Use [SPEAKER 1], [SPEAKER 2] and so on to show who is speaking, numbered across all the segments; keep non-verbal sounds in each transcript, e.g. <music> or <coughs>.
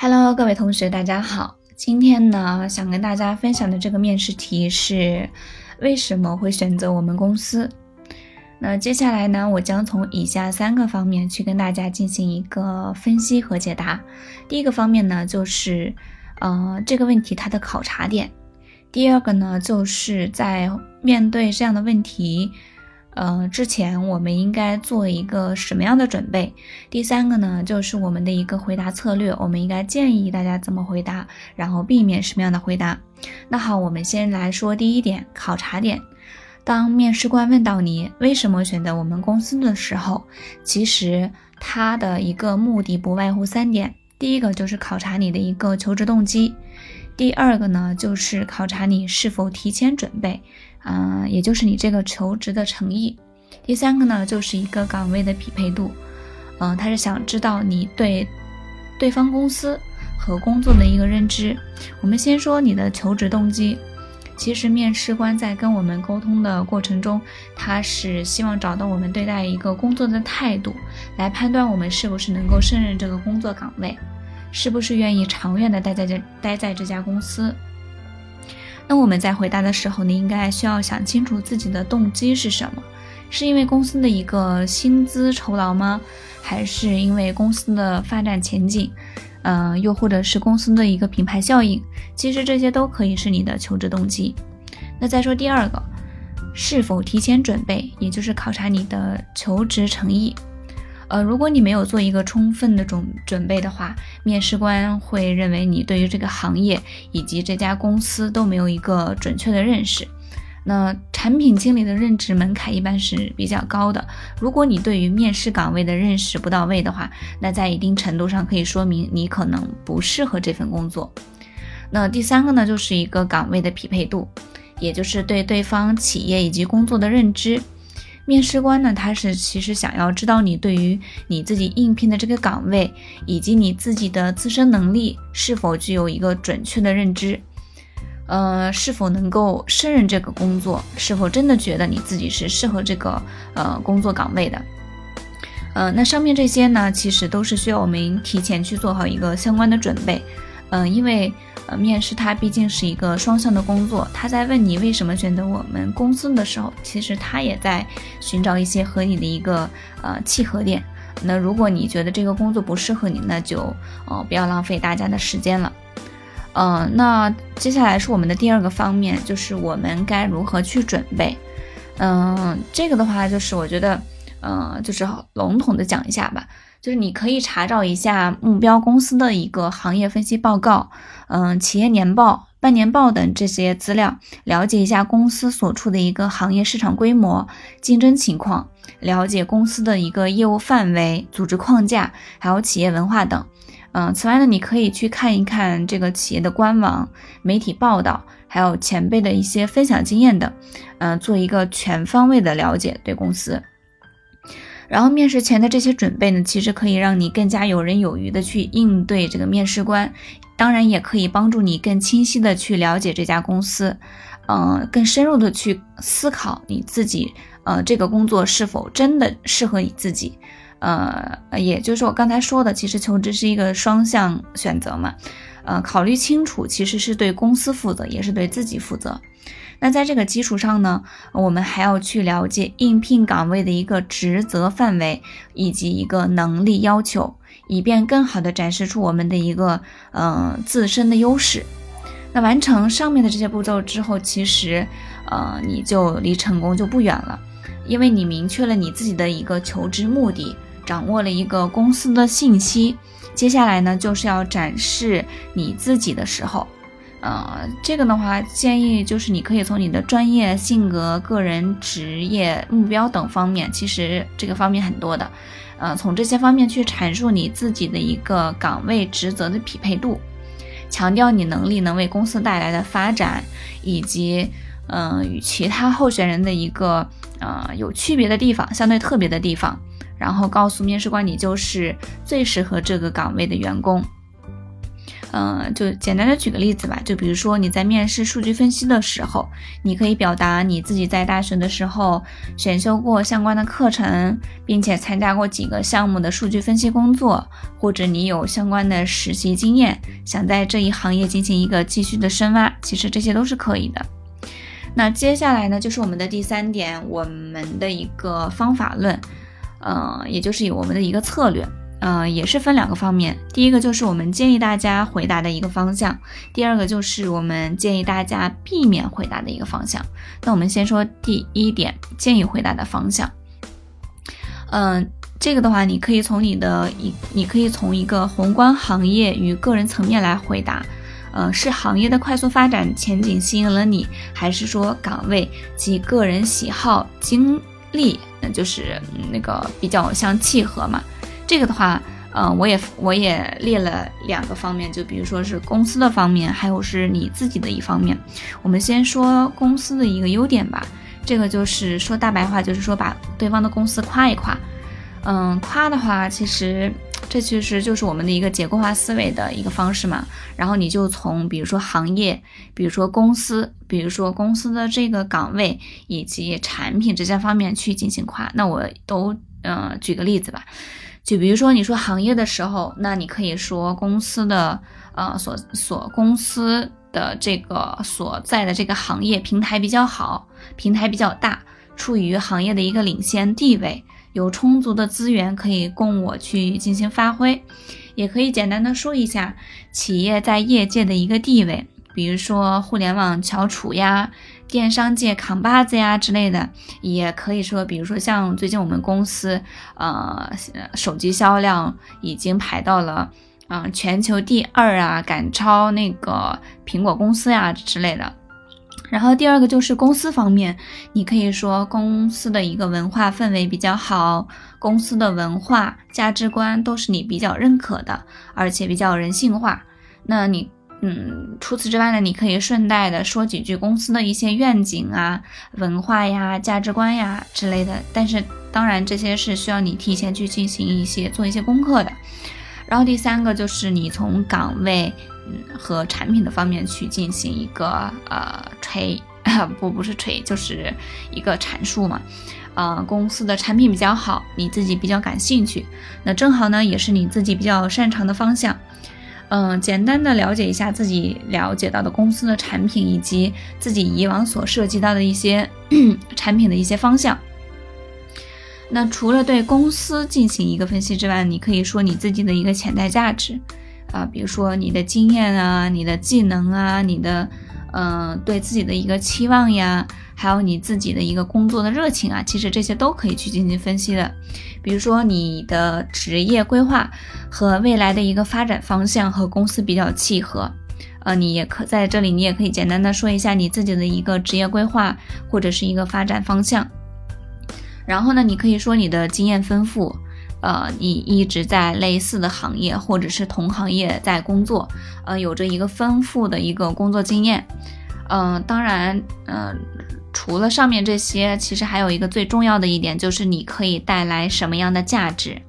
[SPEAKER 1] Hello，各位同学，大家好。今天呢，想跟大家分享的这个面试题是为什么会选择我们公司？那接下来呢，我将从以下三个方面去跟大家进行一个分析和解答。第一个方面呢，就是呃这个问题它的考察点；第二个呢，就是在面对这样的问题。呃，之前我们应该做一个什么样的准备？第三个呢，就是我们的一个回答策略，我们应该建议大家怎么回答，然后避免什么样的回答。那好，我们先来说第一点，考察点。当面试官问到你为什么选择我们公司的时候，其实他的一个目的不外乎三点：第一个就是考察你的一个求职动机；第二个呢，就是考察你是否提前准备。嗯，也就是你这个求职的诚意。第三个呢，就是一个岗位的匹配度。嗯，他是想知道你对对方公司和工作的一个认知。我们先说你的求职动机。其实面试官在跟我们沟通的过程中，他是希望找到我们对待一个工作的态度，来判断我们是不是能够胜任这个工作岗位，是不是愿意长远的待在这待在这家公司。那我们在回答的时候，你应该需要想清楚自己的动机是什么？是因为公司的一个薪资酬劳吗？还是因为公司的发展前景？嗯，又或者是公司的一个品牌效应？其实这些都可以是你的求职动机。那再说第二个，是否提前准备，也就是考察你的求职诚意。呃，如果你没有做一个充分的准准备的话，面试官会认为你对于这个行业以及这家公司都没有一个准确的认识。那产品经理的任职门槛一般是比较高的，如果你对于面试岗位的认识不到位的话，那在一定程度上可以说明你可能不适合这份工作。那第三个呢，就是一个岗位的匹配度，也就是对对方企业以及工作的认知。面试官呢，他是其实想要知道你对于你自己应聘的这个岗位，以及你自己的自身能力是否具有一个准确的认知，呃，是否能够胜任这个工作，是否真的觉得你自己是适合这个呃工作岗位的，呃，那上面这些呢，其实都是需要我们提前去做好一个相关的准备，嗯，因为。呃，面试它毕竟是一个双向的工作，他在问你为什么选择我们公司的时候，其实他也在寻找一些和你的一个呃契合点。那如果你觉得这个工作不适合你，那就哦不要浪费大家的时间了。嗯，那接下来是我们的第二个方面，就是我们该如何去准备。嗯，这个的话就是我觉得，嗯，就是笼统的讲一下吧。就是你可以查找一下目标公司的一个行业分析报告，嗯，企业年报、半年报等这些资料，了解一下公司所处的一个行业市场规模、竞争情况，了解公司的一个业务范围、组织框架，还有企业文化等。嗯，此外呢，你可以去看一看这个企业的官网、媒体报道，还有前辈的一些分享经验等，嗯，做一个全方位的了解对公司。然后面试前的这些准备呢，其实可以让你更加游刃有余的去应对这个面试官，当然也可以帮助你更清晰的去了解这家公司，嗯，更深入的去思考你自己，呃，这个工作是否真的适合你自己，呃，也就是我刚才说的，其实求职是一个双向选择嘛，呃，考虑清楚其实是对公司负责，也是对自己负责。那在这个基础上呢，我们还要去了解应聘岗位的一个职责范围以及一个能力要求，以便更好的展示出我们的一个嗯自身的优势。那完成上面的这些步骤之后，其实呃你就离成功就不远了，因为你明确了你自己的一个求职目的，掌握了一个公司的信息，接下来呢就是要展示你自己的时候。呃，这个的话，建议就是你可以从你的专业、性格、个人、职业目标等方面，其实这个方面很多的，呃，从这些方面去阐述你自己的一个岗位职责的匹配度，强调你能力能为公司带来的发展，以及嗯与其他候选人的一个呃有区别的地方，相对特别的地方，然后告诉面试官你就是最适合这个岗位的员工。嗯，就简单的举个例子吧，就比如说你在面试数据分析的时候，你可以表达你自己在大学的时候选修过相关的课程，并且参加过几个项目的数据分析工作，或者你有相关的实习经验，想在这一行业进行一个继续的深挖，其实这些都是可以的。那接下来呢，就是我们的第三点，我们的一个方法论，呃，也就是我们的一个策略。呃，也是分两个方面，第一个就是我们建议大家回答的一个方向，第二个就是我们建议大家避免回答的一个方向。那我们先说第一点，建议回答的方向。嗯，这个的话，你可以从你的一，你可以从一个宏观行业与个人层面来回答。呃，是行业的快速发展前景吸引了你，还是说岗位及个人喜好经力，那就是那个比较相契合嘛？这个的话，呃，我也我也列了两个方面，就比如说是公司的方面，还有是你自己的一方面。我们先说公司的一个优点吧，这个就是说大白话，就是说把对方的公司夸一夸。嗯，夸的话，其实这其实就是我们的一个结构化思维的一个方式嘛。然后你就从比如说行业，比如说公司，比如说公司的这个岗位以及产品这些方面去进行夸。那我都嗯举个例子吧。就比如说你说行业的时候，那你可以说公司的呃所所公司的这个所在的这个行业平台比较好，平台比较大，处于行业的一个领先地位，有充足的资源可以供我去进行发挥。也可以简单的说一下企业在业界的一个地位，比如说互联网翘楚呀。电商界扛把子呀之类的，也可以说，比如说像最近我们公司，呃，手机销量已经排到了，嗯，全球第二啊，赶超那个苹果公司呀之类的。然后第二个就是公司方面，你可以说公司的一个文化氛围比较好，公司的文化价值观都是你比较认可的，而且比较人性化。那你。嗯，除此之外呢，你可以顺带的说几句公司的一些愿景啊、文化呀、价值观呀之类的。但是，当然这些是需要你提前去进行一些做一些功课的。然后第三个就是你从岗位和产品的方面去进行一个呃吹，<laughs> 不不是吹，就是一个阐述嘛。呃，公司的产品比较好，你自己比较感兴趣，那正好呢也是你自己比较擅长的方向。嗯，简单的了解一下自己了解到的公司的产品，以及自己以往所涉及到的一些 <coughs> 产品的一些方向。那除了对公司进行一个分析之外，你可以说你自己的一个潜在价值啊，比如说你的经验啊、你的技能啊、你的嗯对自己的一个期望呀。还有你自己的一个工作的热情啊，其实这些都可以去进行分析的。比如说你的职业规划和未来的一个发展方向和公司比较契合，呃，你也可在这里，你也可以简单的说一下你自己的一个职业规划或者是一个发展方向。然后呢，你可以说你的经验丰富，呃，你一直在类似的行业或者是同行业在工作，呃，有着一个丰富的一个工作经验。嗯，当然，嗯。除了上面这些，其实还有一个最重要的一点，就是你可以带来什么样的价值。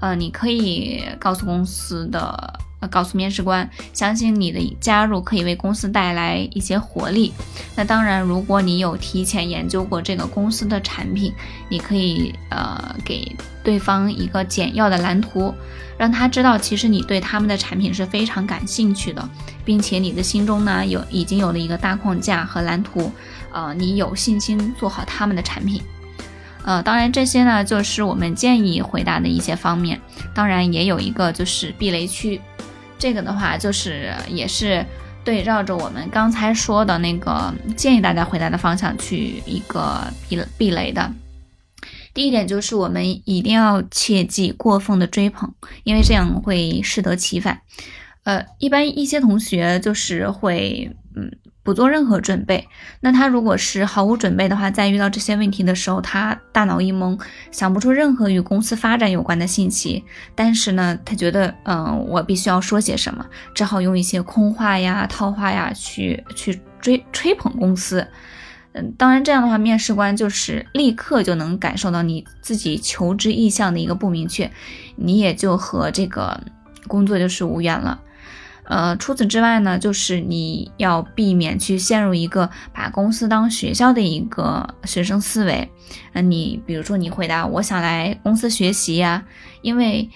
[SPEAKER 1] 呃，你可以告诉公司的，呃，告诉面试官，相信你的加入可以为公司带来一些活力。那当然，如果你有提前研究过这个公司的产品，你可以呃给对方一个简要的蓝图，让他知道其实你对他们的产品是非常感兴趣的，并且你的心中呢有已经有了一个大框架和蓝图。呃，你有信心做好他们的产品，呃，当然这些呢，就是我们建议回答的一些方面。当然也有一个就是避雷区，这个的话就是也是对照着我们刚才说的那个建议大家回答的方向去一个避避雷的。第一点就是我们一定要切记过分的追捧，因为这样会适得其反。呃，一般一些同学就是会嗯。不做任何准备，那他如果是毫无准备的话，在遇到这些问题的时候，他大脑一懵，想不出任何与公司发展有关的信息。但是呢，他觉得，嗯，我必须要说些什么，只好用一些空话呀、套话呀去去追吹捧公司。嗯，当然这样的话，面试官就是立刻就能感受到你自己求职意向的一个不明确，你也就和这个工作就是无缘了。呃，除此之外呢，就是你要避免去陷入一个把公司当学校的一个学生思维。那你比如说，你回答我想来公司学习呀，因为，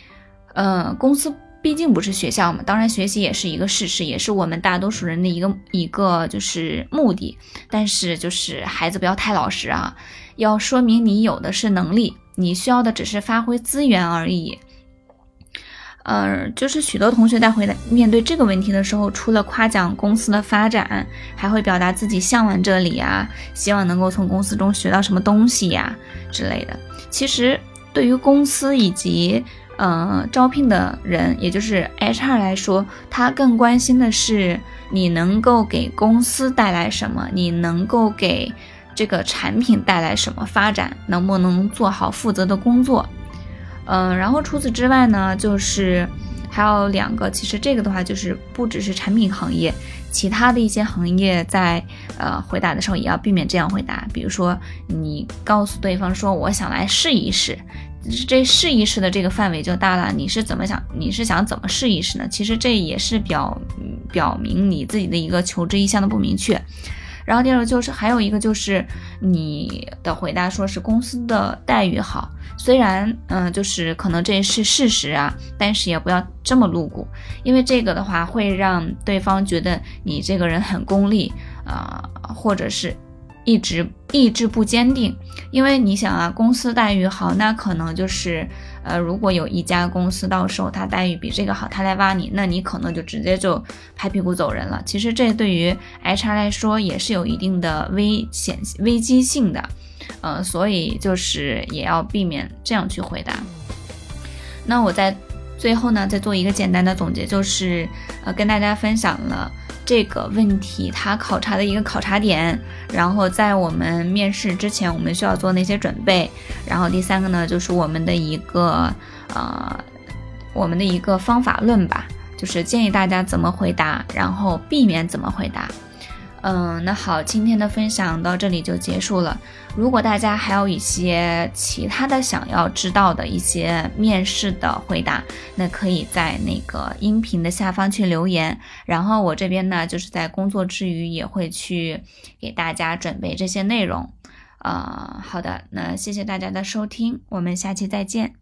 [SPEAKER 1] 呃，公司毕竟不是学校嘛，当然学习也是一个事实，也是我们大多数人的一个一个就是目的。但是就是孩子不要太老实啊，要说明你有的是能力，你需要的只是发挥资源而已。呃，就是许多同学在回答面对这个问题的时候，除了夸奖公司的发展，还会表达自己向往这里啊，希望能够从公司中学到什么东西呀之类的。其实对于公司以及呃招聘的人，也就是 HR 来说，他更关心的是你能够给公司带来什么，你能够给这个产品带来什么发展，能不能做好负责的工作。嗯，然后除此之外呢，就是还有两个。其实这个的话，就是不只是产品行业，其他的一些行业在呃回答的时候也要避免这样回答。比如说，你告诉对方说我想来试一试，这试一试的这个范围就大了。你是怎么想？你是想怎么试一试呢？其实这也是表表明你自己的一个求职意向的不明确。然后第二个就是还有一个就是你的回答说是公司的待遇好，虽然嗯就是可能这是事实啊，但是也不要这么露骨，因为这个的话会让对方觉得你这个人很功利啊，或者是。一直意志不坚定，因为你想啊，公司待遇好，那可能就是，呃，如果有一家公司到时候他待遇比这个好，他来挖你，那你可能就直接就拍屁股走人了。其实这对于 HR 来说也是有一定的危险危机性的，呃，所以就是也要避免这样去回答。那我在最后呢，再做一个简单的总结，就是呃，跟大家分享了。这个问题，它考察的一个考察点，然后在我们面试之前，我们需要做哪些准备。然后第三个呢，就是我们的一个呃，我们的一个方法论吧，就是建议大家怎么回答，然后避免怎么回答。嗯，那好，今天的分享到这里就结束了。如果大家还有一些其他的想要知道的一些面试的回答，那可以在那个音频的下方去留言。然后我这边呢，就是在工作之余也会去给大家准备这些内容。呃，好的，那谢谢大家的收听，我们下期再见。